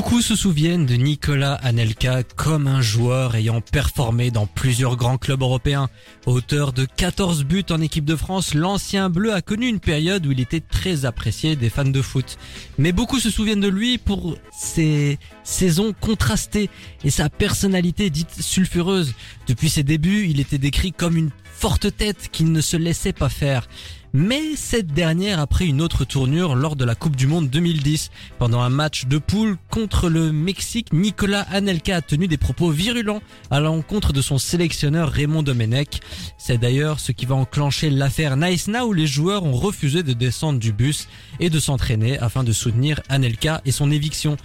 Beaucoup se souviennent de Nicolas Anelka comme un joueur ayant performé dans plusieurs grands clubs européens. Auteur de 14 buts en équipe de France, l'ancien bleu a connu une période où il était très apprécié des fans de foot. Mais beaucoup se souviennent de lui pour ses saisons contrastées et sa personnalité dite sulfureuse. Depuis ses débuts, il était décrit comme une forte tête qui ne se laissait pas faire. Mais cette dernière a pris une autre tournure lors de la Coupe du Monde 2010. Pendant un match de poule contre le Mexique, Nicolas Anelka a tenu des propos virulents à l'encontre de son sélectionneur Raymond Domenech. C'est d'ailleurs ce qui va enclencher l'affaire Nice Now où les joueurs ont refusé de descendre du bus et de s'entraîner afin de soutenir Anelka et son éviction.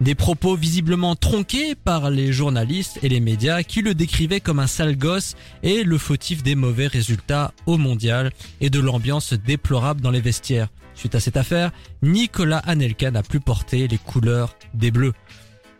Des propos visiblement tronqués par les journalistes et les médias qui le décrivaient comme un sale gosse et le fautif des mauvais résultats au mondial et de l'ambiance déplorable dans les vestiaires. Suite à cette affaire, Nicolas Anelka n'a plus porté les couleurs des Bleus.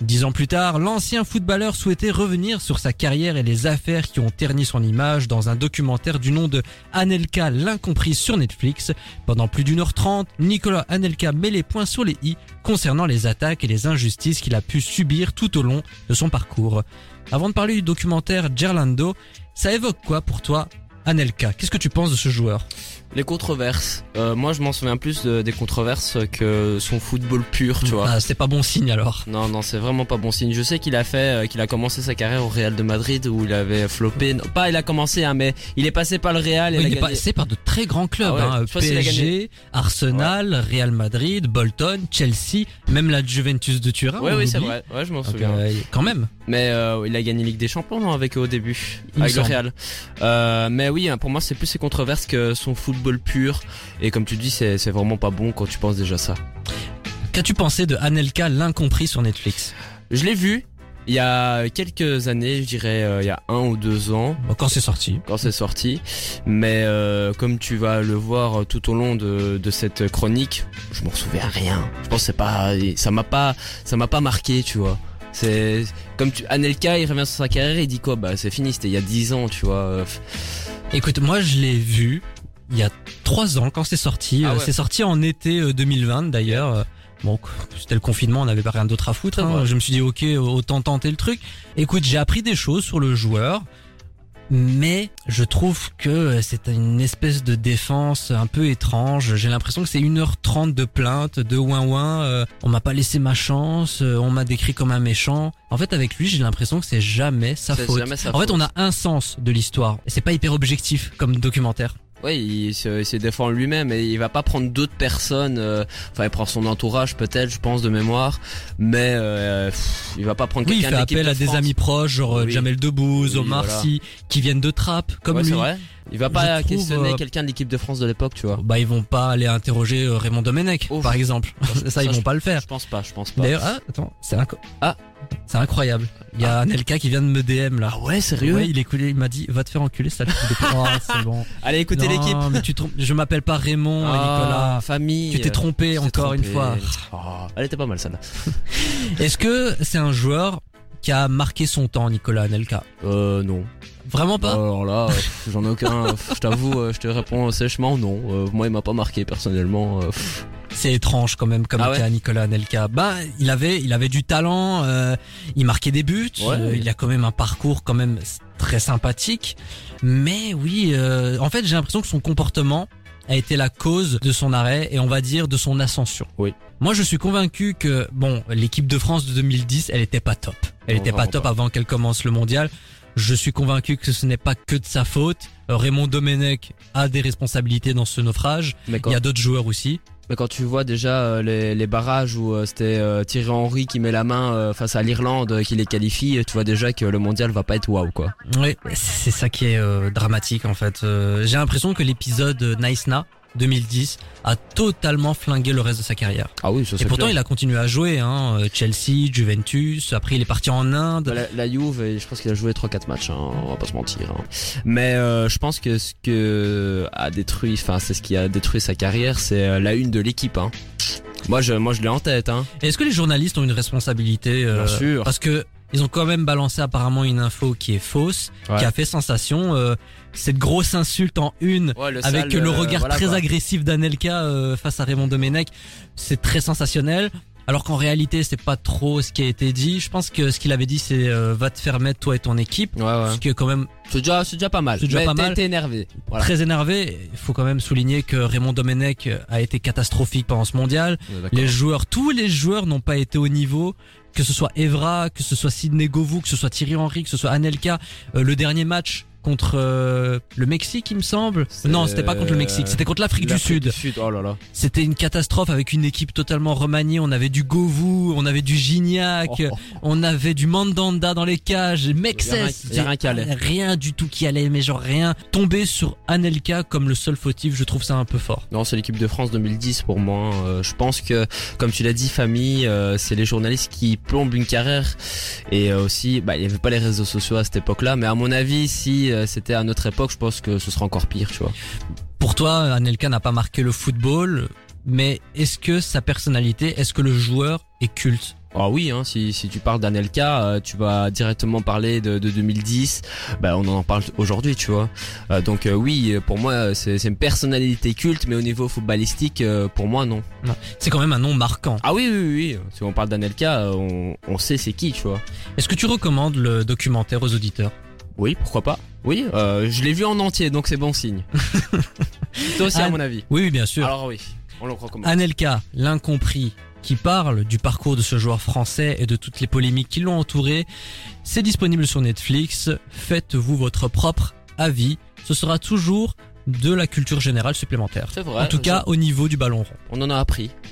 Dix ans plus tard, l'ancien footballeur souhaitait revenir sur sa carrière et les affaires qui ont terni son image dans un documentaire du nom de Anelka l'incompris sur Netflix. Pendant plus d'une heure trente, Nicolas Anelka met les points sur les i concernant les attaques et les injustices qu'il a pu subir tout au long de son parcours. Avant de parler du documentaire Gerlando, ça évoque quoi pour toi Anelka, qu'est-ce que tu penses de ce joueur? Les controverses. Euh, moi, je m'en souviens plus de- des controverses que son football pur, tu vois. Ah, c'est pas bon signe alors. Non, non, c'est vraiment pas bon signe. Je sais qu'il a fait, euh, qu'il a commencé sa carrière au Real de Madrid où il avait floppé. Non, pas, il a commencé, hein, mais il est passé par le Real. Et Oui, il est passé par de très grands clubs, Ah ouais, hein, PSG, Arsenal, Real Madrid, Bolton, Chelsea, même la Juventus de Turin. Ouais, on oui, c'est vrai. Ouais, je m'en souviens. euh, quand même. Mais euh, il a gagné Ligue des Champions non, avec eux au début, Il avec le. Real. Euh, mais oui, hein, pour moi, c'est plus ses controverses que son football pur. Et comme tu dis, c'est c'est vraiment pas bon quand tu penses déjà ça. Qu'as-tu pensé de Anelka l'incompris sur Netflix? Je l'ai vu il y a quelques années, je dirais euh, il y a un ou deux ans. Bon, Quand c'est sorti. quand c'est sorti. Mais euh, comme tu vas le voir tout au long de, de cette chronique, je m'en souviens rien. Je pense que c'est pas, ça m'a pas, ça m'a pas marqué, tu vois. C'est comme tu, Anelka, il revient sur sa carrière, il dit quoi? Bah c'est fini, c'était il y a 10 ans, tu vois. Euh, Écoute, moi je l'ai vu il y a trois ans quand c'est sorti. Ah Euh, ouais. C'est sorti en été euh, 2020 d'ailleurs. Euh, Bon, c'était le confinement, on n'avait pas rien d'autre à foutre. C'est hein. Je me suis dit ok, autant tenter le truc. Écoute, j'ai appris des choses sur le joueur. Mais je trouve que c'est une espèce de défense un peu étrange. J'ai l'impression que c'est 1h30 de plainte, de ouin ouin. euh, on m'a pas laissé ma chance, euh, on m'a décrit comme un méchant. En fait, avec lui, j'ai l'impression que c'est jamais sa faute. jamais sa en fait, on a un sens de l'histoire. Et c'est pas hyper objectif comme documentaire. Ouais, il se, il se défend lui-même et il va pas prendre d'autres personnes. euh, enfin, il prend son entourage peut-être, je pense de mémoire, mais euh, pff, il va pas prendre Oui, il fait appel de à des amis proches, genre euh, Oui. Jamel Debbouze, Oui, Omar voilà. Sy, qui viennent de Trappes, comme Ouais, lui. vrai. Il va pas trouve, questionner euh, quelqu'un de l'équipe de France de l'époque, tu vois. Bah, ils vont pas aller interroger euh, Raymond Domenech, Ouf. par exemple. ça, ça, ils je- vont pas le faire. Je pense pas, je pense pas. D'ailleurs, ah, attends, c'est inco- Ah. C'est incroyable. Il y a Anelka qui vient de me DM là. Ah ouais, sérieux Ouais, il est coulé, il m'a dit, va te faire enculer, ça. oh, c'est bon. Allez, écoutez l'équipe. mais tu trompes. Je m'appelle pas Raymond, Ah, Nicolas. famille. Tu t'es trompé Tu encore une fois. Oh, elle était pas mal celle-là. Est-ce que c'est un joueur qui a marqué son temps, Nicolas Anelka? Euh, non. Vraiment pas? Alors là, euh, j'en ai aucun. je t'avoue, euh, je te réponds sèchement non. Euh, moi, il m'a pas marqué personnellement. euh. C'est étrange quand même comme Ah ouais cas Nicolas Anelka. Bah, il avait, il avait du talent, euh, il marquait des buts, Ouais. euh, il a quand même un parcours quand même très sympathique. Mais oui, euh, en fait, j'ai l'impression que son comportement a été la cause de son arrêt et on va dire de son ascension. Oui. Moi, je suis convaincu que bon, l'équipe de France de 2010, elle était pas top. Elle Non, était pas top pas. avant qu'elle commence le mondial. Je suis convaincu que ce n'est pas que de sa faute. Euh, Raymond Domenech a des responsabilités dans ce naufrage. Il y a d'autres joueurs aussi. Mais quand tu vois déjà euh, les, barrages où euh, c'était euh, Thierry Henry qui met la main face à l'Irlande qui les qualifie, tu vois déjà que le mondial va pas être waouh quoi. Oui, c'est ça qui est dramatique en fait. J'ai l'impression que l'épisode Nice Na 2010 a totalement flingué le reste de sa carrière. Ah oui, ça Et pourtant, clair. il a continué à jouer, hein, euh, Chelsea, Juventus, après il est parti en Inde. Bah, La, la Juve, je pense qu'il a joué 3-4 matchs, hein, on va pas se mentir. hein. Mais euh, je pense que ce que a détruit, enfin c'est ce qui a détruit sa carrière, c'est euh, la une de l'équipe. Hein. Moi je, moi je l'ai en tête. Hein. Est-ce que les journalistes ont une responsabilité euh, Bien sûr. Parce que ils ont quand même balancé apparemment une info qui est fausse, Ouais. qui a fait sensation. euh, cette grosse insulte en une Ouais, le avec sale, le euh, regard voilà, très quoi. agressif d'Anelka euh, face à Raymond Domenech, c'est très sensationnel. Alors qu'en réalité, c'est pas trop ce qui a été dit. Je pense que ce qu'il avait dit, c'est euh, va te faire mettre toi et ton équipe, Ouais ouais. ce qui est quand même C'est déjà, c'est déjà pas mal. C'est déjà Mais pas mal. T'es énervé. Voilà. très énervé. Il faut quand même souligner que Raymond Domenech a été catastrophique pendant ce mondial. Les joueurs, tous les joueurs n'ont pas été au niveau. Que ce soit Evra, que ce soit Sidney Govou, que ce soit Thierry Henry, que ce soit Anelka. Euh, le dernier match contre euh, le Mexique, il me semble. Non, c'était pas contre le Mexique, c'était contre l'Afrique du Sud. Oh là là. C'était une catastrophe avec une équipe totalement remaniée. On avait du Govou, on avait du Gignac, Oh, oh. on avait du Mandanda dans les cages, rien- Mexes. rien qui allait. Rien du tout qui allait, mais genre rien. Tomber sur Anelka comme le seul fautif, je trouve ça un peu fort. Non, c'est l'équipe de France 2010 pour moi. Euh, je pense que, comme tu l'as dit, famille, euh, c'est les journalistes qui plombent une carrière. Et aussi, bah, il n'y avait pas les réseaux sociaux à cette époque-là. Mais à mon avis, si c'était à notre époque, je pense que ce serait encore pire, tu vois. Pour toi, Anelka n'a pas marqué le football, mais est-ce que sa personnalité, est-ce que le joueur est culte? Ah oui, hein, si, si tu parles d'Anelka, euh, tu vas directement parler de, de 2010. Bah, on en parle aujourd'hui, tu vois. Euh, donc euh, oui, euh, pour moi, c'est une personnalité culte, mais au niveau footballistique, euh, pour moi, non. C'est quand même un nom marquant. Ah oui, oui, oui. Si on parle d'Anelka, euh, on, on sait c'est qui, tu vois. Est-ce que tu recommandes le documentaire aux auditeurs? Oui, pourquoi pas. Oui, euh, je l'ai vu en entier, donc c'est bon signe. Toi aussi, à mon avis. Oui, oui, bien sûr. Alors oui, on le recommande. Anelka, l'incompris, qui parle du parcours de ce joueur français et de toutes les polémiques qui l'ont entouré, c'est disponible sur Netflix. Faites-vous votre propre avis. Ce sera toujours de la culture générale supplémentaire. C'est vrai. En tout cas, au niveau du ballon rond. on en a appris.